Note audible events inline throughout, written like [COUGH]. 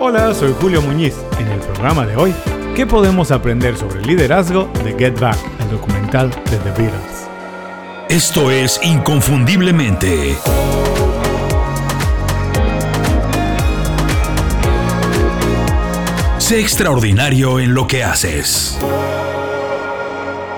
Hola, soy Julio Muñiz. En el programa de hoy, ¿qué podemos aprender sobre el liderazgo de Get Back, el documental de The Beatles? Esto es Inconfundiblemente. Sé extraordinario en lo que haces.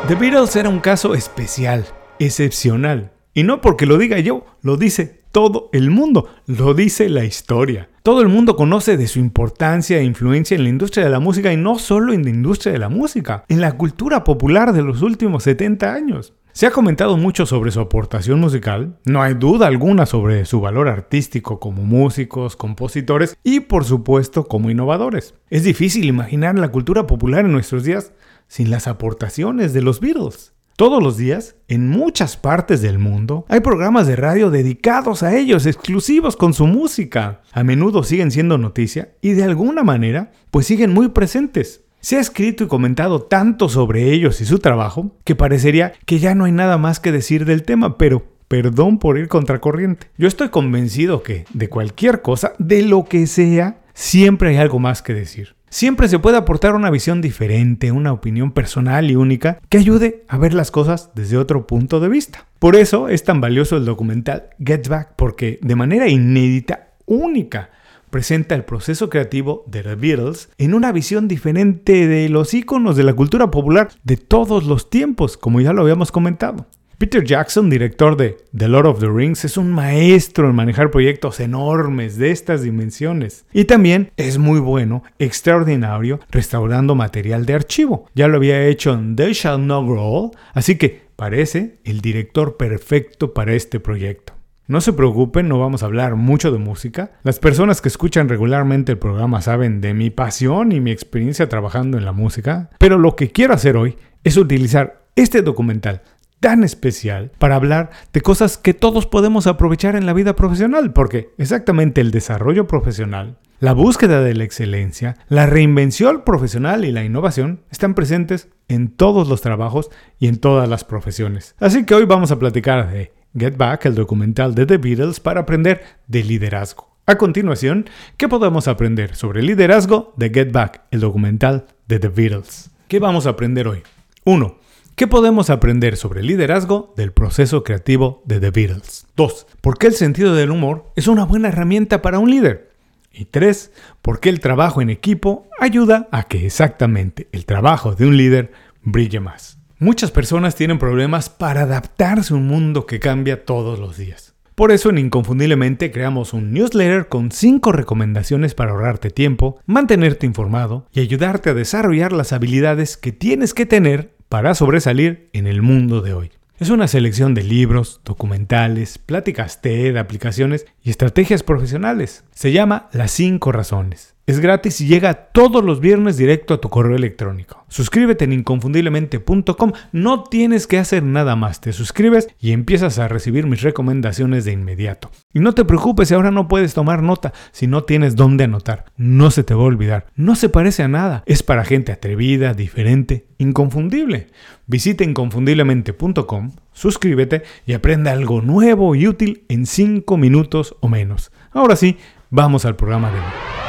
The Beatles era un caso especial, excepcional. Y no porque lo diga yo, lo dice todo el mundo, lo dice la historia. Todo el mundo conoce de su importancia e influencia en la industria de la música y no solo en la industria de la música, en la cultura popular de los últimos 70 años. Se ha comentado mucho sobre su aportación musical, no hay duda alguna sobre su valor artístico como músicos, compositores y por supuesto como innovadores. Es difícil imaginar la cultura popular en nuestros días sin las aportaciones de los Beatles. Todos los días, en muchas partes del mundo, hay programas de radio dedicados a ellos, exclusivos con su música. A menudo siguen siendo noticia y de alguna manera, pues siguen muy presentes. Se ha escrito y comentado tanto sobre ellos y su trabajo que parecería que ya no hay nada más que decir del tema, pero perdón por ir contracorriente. Yo estoy convencido que de cualquier cosa, de lo que sea, siempre hay algo más que decir. Siempre se puede aportar una visión diferente, una opinión personal y única que ayude a ver las cosas desde otro punto de vista. Por eso es tan valioso el documental Get Back, porque de manera inédita, única, presenta el proceso creativo de The Beatles en una visión diferente de los íconos de la cultura popular de todos los tiempos, como ya lo habíamos comentado. Peter Jackson, director de The Lord of the Rings, es un maestro en manejar proyectos enormes de estas dimensiones. Y también es muy bueno, extraordinario, restaurando material de archivo. Ya lo había hecho en They Shall Not Grow, así que parece el director perfecto para este proyecto. No se preocupen, no vamos a hablar mucho de música. Las personas que escuchan regularmente el programa saben de mi pasión y mi experiencia trabajando en la música, pero lo que quiero hacer hoy es utilizar este documental tan especial para hablar de cosas que todos podemos aprovechar en la vida profesional, porque exactamente el desarrollo profesional, la búsqueda de la excelencia, la reinvención profesional y la innovación están presentes en todos los trabajos y en todas las profesiones. Así que hoy vamos a platicar de Get Back, el documental de The Beatles, para aprender de liderazgo. A continuación, ¿qué podemos aprender sobre el liderazgo de Get Back, el documental de The Beatles? ¿Qué vamos a aprender hoy? 1. ¿Qué podemos aprender sobre el liderazgo del proceso creativo de The Beatles? 2. ¿Por qué el sentido del humor es una buena herramienta para un líder? Y 3. ¿Por qué el trabajo en equipo ayuda a que exactamente el trabajo de un líder brille más? Muchas personas tienen problemas para adaptarse a un mundo que cambia todos los días. Por eso en Inconfundiblemente creamos un newsletter con 5 recomendaciones para ahorrarte tiempo, mantenerte informado y ayudarte a desarrollar las habilidades que tienes que tener para sobresalir en el mundo de hoy. Es una selección de libros, documentales, pláticas TED, aplicaciones y estrategias profesionales. Se llama Las 5 Razones. Es gratis y llega todos los viernes directo a tu correo electrónico. Suscríbete en inconfundiblemente.com, no tienes que hacer nada más, te suscribes y empiezas a recibir mis recomendaciones de inmediato. Y no te preocupes si ahora no puedes tomar nota, si no tienes dónde anotar, no se te va a olvidar, no se parece a nada, es para gente atrevida, diferente, inconfundible. Visita inconfundiblemente.com, suscríbete y aprende algo nuevo y útil en 5 minutos o menos. Ahora sí, vamos al programa de hoy.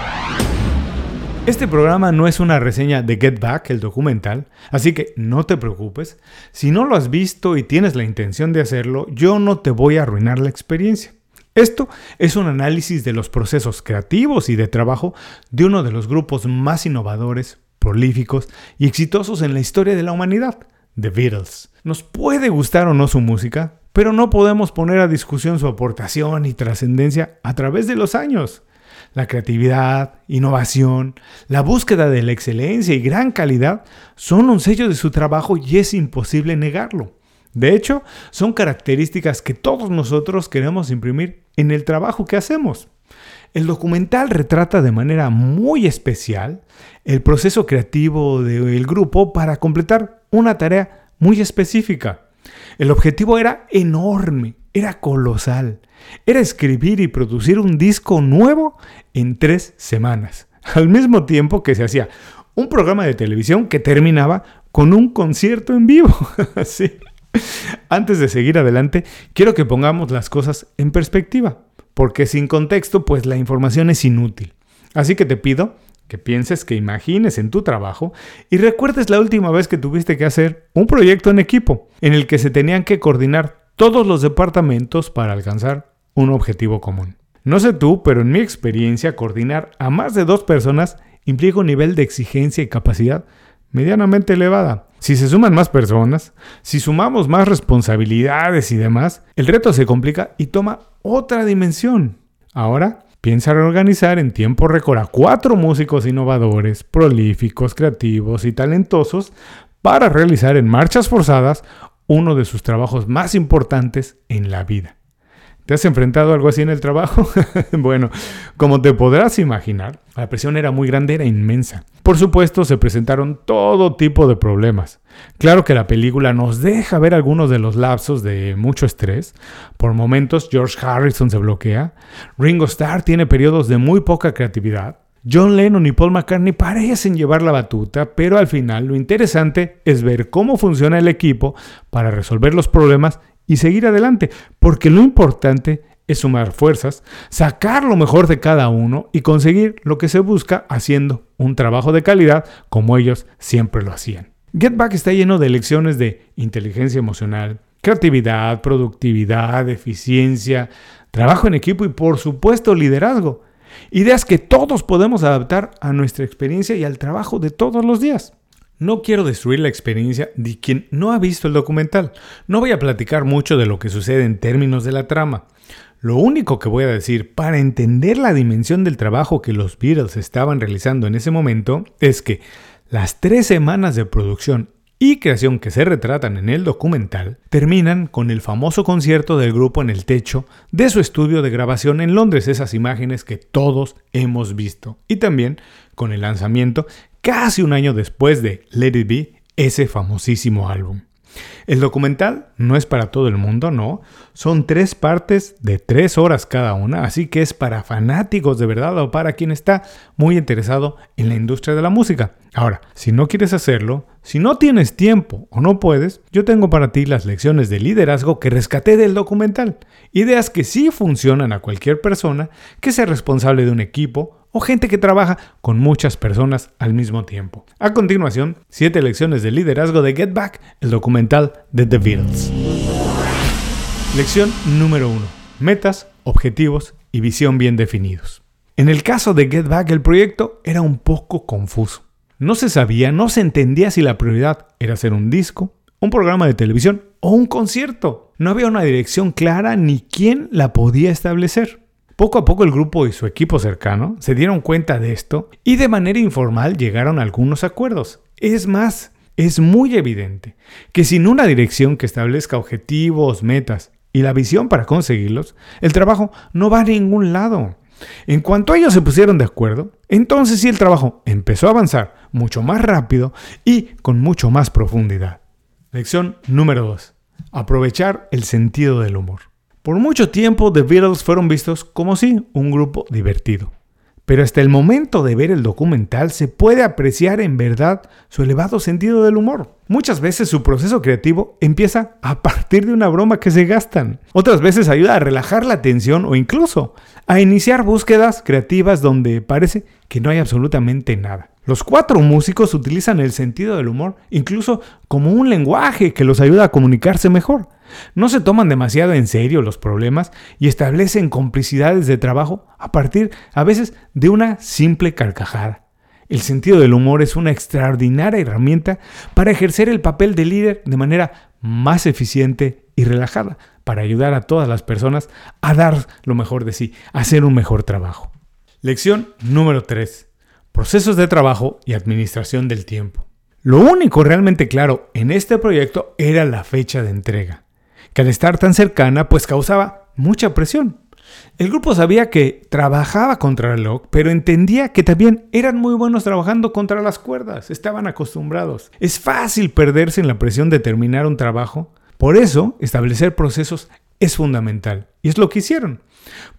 Este programa no es una reseña de Get Back, el documental, así que no te preocupes. Si no lo has visto y tienes la intención de hacerlo, yo no te voy a arruinar la experiencia. Esto es un análisis de los procesos creativos y de trabajo de uno de los grupos más innovadores, prolíficos y exitosos en la historia de la humanidad, The Beatles. Nos puede gustar o no su música, pero no podemos poner a discusión su aportación y trascendencia a través de los años la creatividad, innovación, la búsqueda de la excelencia y gran calidad son un sello de su trabajo y es imposible negarlo. De hecho, son características que todos nosotros queremos imprimir en el trabajo que hacemos. El documental retrata de manera muy especial el proceso creativo del grupo para completar una tarea muy específica. El objetivo era enorme, era colosal. Era escribir y producir un disco nuevo en tres semanas, al mismo tiempo que se hacía un programa de televisión que terminaba con un concierto en vivo. [LAUGHS] Antes de seguir adelante, quiero que pongamos las cosas en perspectiva, porque sin contexto, pues la información es inútil. Así que te pido que pienses, que imagines en tu trabajo y recuerdes la última vez que tuviste que hacer un proyecto en equipo en el que se tenían que coordinar todos los departamentos para alcanzar un objetivo común. No sé tú, pero en mi experiencia coordinar a más de dos personas implica un nivel de exigencia y capacidad medianamente elevada. Si se suman más personas, si sumamos más responsabilidades y demás, el reto se complica y toma otra dimensión. Ahora, piensa reorganizar en tiempo récord a cuatro músicos innovadores, prolíficos, creativos y talentosos para realizar en marchas forzadas uno de sus trabajos más importantes en la vida. ¿Te has enfrentado a algo así en el trabajo? [LAUGHS] bueno, como te podrás imaginar, la presión era muy grande, era inmensa. Por supuesto, se presentaron todo tipo de problemas. Claro que la película nos deja ver algunos de los lapsos de mucho estrés. Por momentos, George Harrison se bloquea. Ringo Starr tiene periodos de muy poca creatividad. John Lennon y Paul McCartney parecen llevar la batuta, pero al final lo interesante es ver cómo funciona el equipo para resolver los problemas y seguir adelante, porque lo importante es sumar fuerzas, sacar lo mejor de cada uno y conseguir lo que se busca haciendo un trabajo de calidad como ellos siempre lo hacían. Get Back está lleno de lecciones de inteligencia emocional, creatividad, productividad, eficiencia, trabajo en equipo y por supuesto liderazgo. Ideas que todos podemos adaptar a nuestra experiencia y al trabajo de todos los días. No quiero destruir la experiencia de quien no ha visto el documental. No voy a platicar mucho de lo que sucede en términos de la trama. Lo único que voy a decir para entender la dimensión del trabajo que los Beatles estaban realizando en ese momento es que las tres semanas de producción y creación que se retratan en el documental terminan con el famoso concierto del grupo en el techo de su estudio de grabación en Londres, esas imágenes que todos hemos visto, y también con el lanzamiento casi un año después de Let It Be, ese famosísimo álbum. El documental no es para todo el mundo, no. Son tres partes de tres horas cada una, así que es para fanáticos de verdad o para quien está muy interesado en la industria de la música. Ahora, si no quieres hacerlo, si no tienes tiempo o no puedes, yo tengo para ti las lecciones de liderazgo que rescaté del documental. Ideas que sí funcionan a cualquier persona que sea responsable de un equipo o gente que trabaja con muchas personas al mismo tiempo. A continuación, 7 lecciones de liderazgo de Get Back, el documental de The Beatles. Lección número 1. Metas, objetivos y visión bien definidos. En el caso de Get Back, el proyecto era un poco confuso. No se sabía, no se entendía si la prioridad era hacer un disco, un programa de televisión o un concierto. No había una dirección clara ni quién la podía establecer. Poco a poco el grupo y su equipo cercano se dieron cuenta de esto y de manera informal llegaron a algunos acuerdos. Es más, es muy evidente que sin una dirección que establezca objetivos, metas y la visión para conseguirlos, el trabajo no va a ningún lado. En cuanto ellos se pusieron de acuerdo, entonces sí el trabajo empezó a avanzar mucho más rápido y con mucho más profundidad. Lección número 2. Aprovechar el sentido del humor. Por mucho tiempo The Beatles fueron vistos como sí, un grupo divertido. Pero hasta el momento de ver el documental se puede apreciar en verdad su elevado sentido del humor. Muchas veces su proceso creativo empieza a partir de una broma que se gastan. Otras veces ayuda a relajar la tensión o incluso a iniciar búsquedas creativas donde parece que no hay absolutamente nada. Los cuatro músicos utilizan el sentido del humor incluso como un lenguaje que los ayuda a comunicarse mejor. No se toman demasiado en serio los problemas y establecen complicidades de trabajo a partir a veces de una simple carcajada. El sentido del humor es una extraordinaria herramienta para ejercer el papel de líder de manera más eficiente y relajada, para ayudar a todas las personas a dar lo mejor de sí, a hacer un mejor trabajo. Lección número 3. Procesos de trabajo y administración del tiempo. Lo único realmente claro en este proyecto era la fecha de entrega que al estar tan cercana pues causaba mucha presión. El grupo sabía que trabajaba contra el reloj, pero entendía que también eran muy buenos trabajando contra las cuerdas, estaban acostumbrados. Es fácil perderse en la presión de terminar un trabajo, por eso establecer procesos es fundamental, y es lo que hicieron.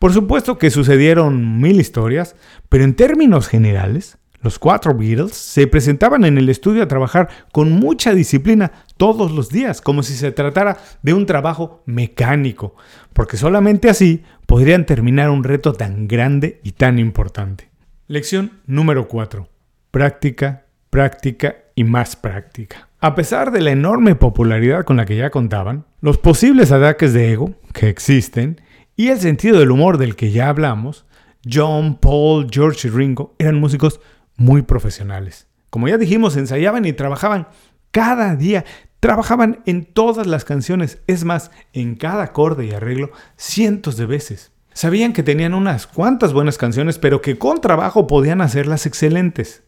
Por supuesto que sucedieron mil historias, pero en términos generales, los cuatro Beatles se presentaban en el estudio a trabajar con mucha disciplina todos los días, como si se tratara de un trabajo mecánico, porque solamente así podrían terminar un reto tan grande y tan importante. Lección número 4. Práctica, práctica y más práctica. A pesar de la enorme popularidad con la que ya contaban, los posibles ataques de ego que existen y el sentido del humor del que ya hablamos, John, Paul, George y Ringo eran músicos muy profesionales. Como ya dijimos, ensayaban y trabajaban cada día, trabajaban en todas las canciones, es más, en cada acorde y arreglo cientos de veces. Sabían que tenían unas cuantas buenas canciones, pero que con trabajo podían hacerlas excelentes.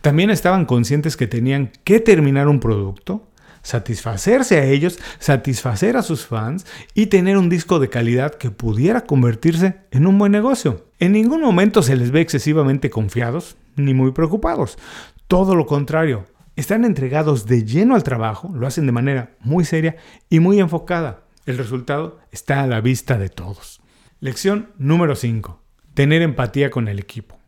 También estaban conscientes que tenían que terminar un producto, satisfacerse a ellos, satisfacer a sus fans y tener un disco de calidad que pudiera convertirse en un buen negocio. En ningún momento se les ve excesivamente confiados ni muy preocupados. Todo lo contrario, están entregados de lleno al trabajo, lo hacen de manera muy seria y muy enfocada. El resultado está a la vista de todos. Lección número 5. Tener empatía con el equipo.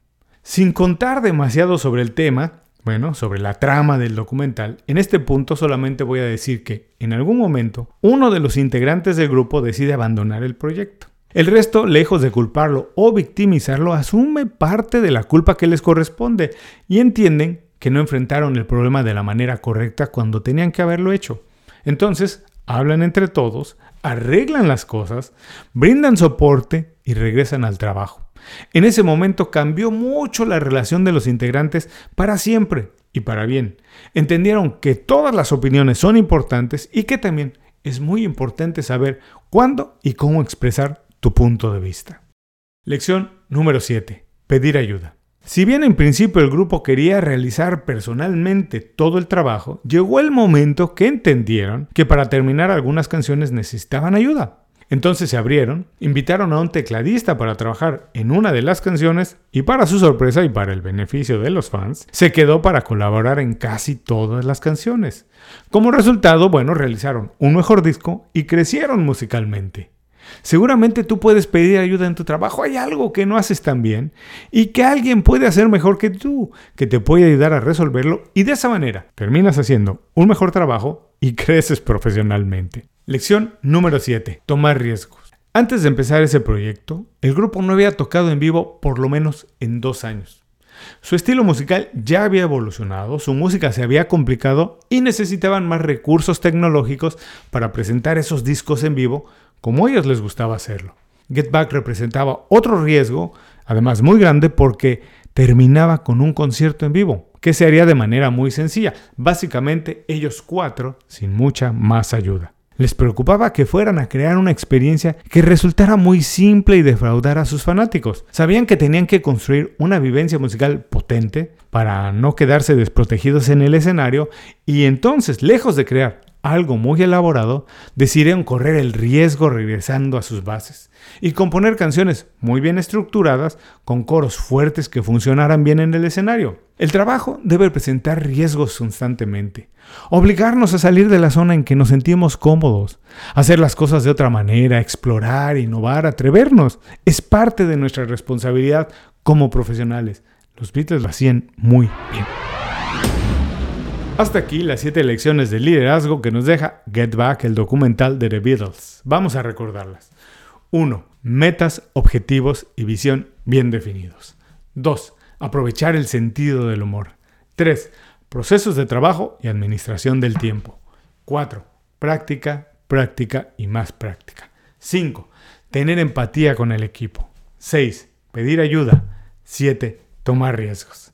Sin contar demasiado sobre el tema, bueno, sobre la trama del documental, en este punto solamente voy a decir que, en algún momento, uno de los integrantes del grupo decide abandonar el proyecto. El resto, lejos de culparlo o victimizarlo, asume parte de la culpa que les corresponde y entienden que no enfrentaron el problema de la manera correcta cuando tenían que haberlo hecho. Entonces, hablan entre todos, arreglan las cosas, brindan soporte y regresan al trabajo. En ese momento cambió mucho la relación de los integrantes para siempre y para bien. Entendieron que todas las opiniones son importantes y que también es muy importante saber cuándo y cómo expresar tu punto de vista. Lección número 7. Pedir ayuda. Si bien en principio el grupo quería realizar personalmente todo el trabajo, llegó el momento que entendieron que para terminar algunas canciones necesitaban ayuda. Entonces se abrieron, invitaron a un tecladista para trabajar en una de las canciones y para su sorpresa y para el beneficio de los fans, se quedó para colaborar en casi todas las canciones. Como resultado, bueno, realizaron un mejor disco y crecieron musicalmente. Seguramente tú puedes pedir ayuda en tu trabajo, hay algo que no haces tan bien y que alguien puede hacer mejor que tú, que te puede ayudar a resolverlo y de esa manera terminas haciendo un mejor trabajo y [LAUGHS] creces profesionalmente. Lección número 7. Tomar riesgos. Antes de empezar ese proyecto, el grupo no había tocado en vivo por lo menos en dos años. Su estilo musical ya había evolucionado, su música se había complicado y necesitaban más recursos tecnológicos para presentar esos discos en vivo como a ellos les gustaba hacerlo. Get Back representaba otro riesgo, además muy grande porque terminaba con un concierto en vivo, que se haría de manera muy sencilla, básicamente ellos cuatro sin mucha más ayuda. Les preocupaba que fueran a crear una experiencia que resultara muy simple y defraudara a sus fanáticos. Sabían que tenían que construir una vivencia musical potente para no quedarse desprotegidos en el escenario y entonces, lejos de crear algo muy elaborado, decidieron correr el riesgo regresando a sus bases y componer canciones muy bien estructuradas con coros fuertes que funcionaran bien en el escenario. El trabajo debe presentar riesgos constantemente, obligarnos a salir de la zona en que nos sentimos cómodos, hacer las cosas de otra manera, explorar, innovar, atrevernos. Es parte de nuestra responsabilidad como profesionales. Los Beatles lo hacían muy bien. Hasta aquí las 7 lecciones de liderazgo que nos deja Get Back, el documental de The Beatles. Vamos a recordarlas. 1. Metas, objetivos y visión bien definidos. 2. Aprovechar el sentido del humor. 3. Procesos de trabajo y administración del tiempo. 4. Práctica, práctica y más práctica. 5. Tener empatía con el equipo. 6. Pedir ayuda. 7. Tomar riesgos.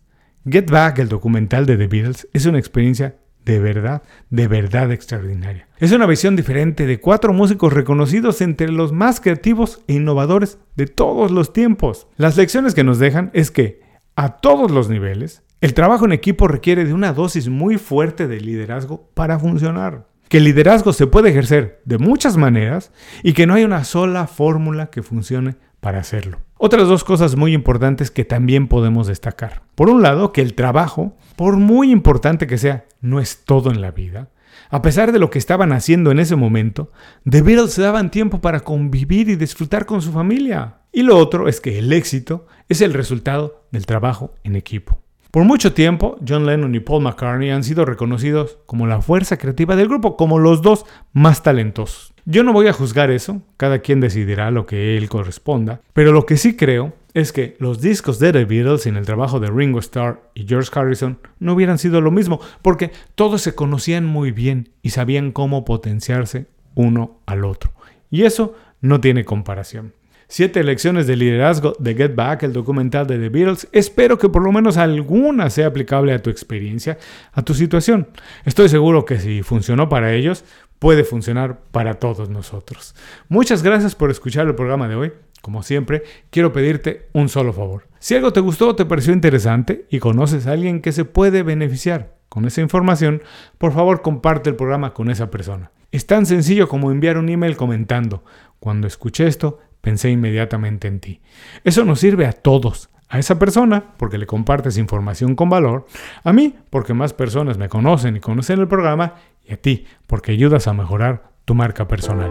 Get Back, el documental de The Beatles, es una experiencia de verdad, de verdad extraordinaria. Es una visión diferente de cuatro músicos reconocidos entre los más creativos e innovadores de todos los tiempos. Las lecciones que nos dejan es que, a todos los niveles, el trabajo en equipo requiere de una dosis muy fuerte de liderazgo para funcionar. Que el liderazgo se puede ejercer de muchas maneras y que no hay una sola fórmula que funcione para hacerlo. Otras dos cosas muy importantes que también podemos destacar. Por un lado, que el trabajo, por muy importante que sea, no es todo en la vida. A pesar de lo que estaban haciendo en ese momento, The Beatles se daban tiempo para convivir y disfrutar con su familia. Y lo otro es que el éxito es el resultado del trabajo en equipo. Por mucho tiempo, John Lennon y Paul McCartney han sido reconocidos como la fuerza creativa del grupo, como los dos más talentosos. Yo no voy a juzgar eso, cada quien decidirá lo que él corresponda, pero lo que sí creo es que los discos de The Beatles sin el trabajo de Ringo Starr y George Harrison no hubieran sido lo mismo, porque todos se conocían muy bien y sabían cómo potenciarse uno al otro. Y eso no tiene comparación. Siete lecciones de liderazgo de Get Back, el documental de The Beatles. Espero que por lo menos alguna sea aplicable a tu experiencia, a tu situación. Estoy seguro que si funcionó para ellos, puede funcionar para todos nosotros. Muchas gracias por escuchar el programa de hoy. Como siempre, quiero pedirte un solo favor. Si algo te gustó o te pareció interesante y conoces a alguien que se puede beneficiar con esa información, por favor comparte el programa con esa persona. Es tan sencillo como enviar un email comentando, cuando escuché esto, pensé inmediatamente en ti. Eso nos sirve a todos. A esa persona, porque le compartes información con valor, a mí, porque más personas me conocen y conocen el programa, y a ti, porque ayudas a mejorar tu marca personal.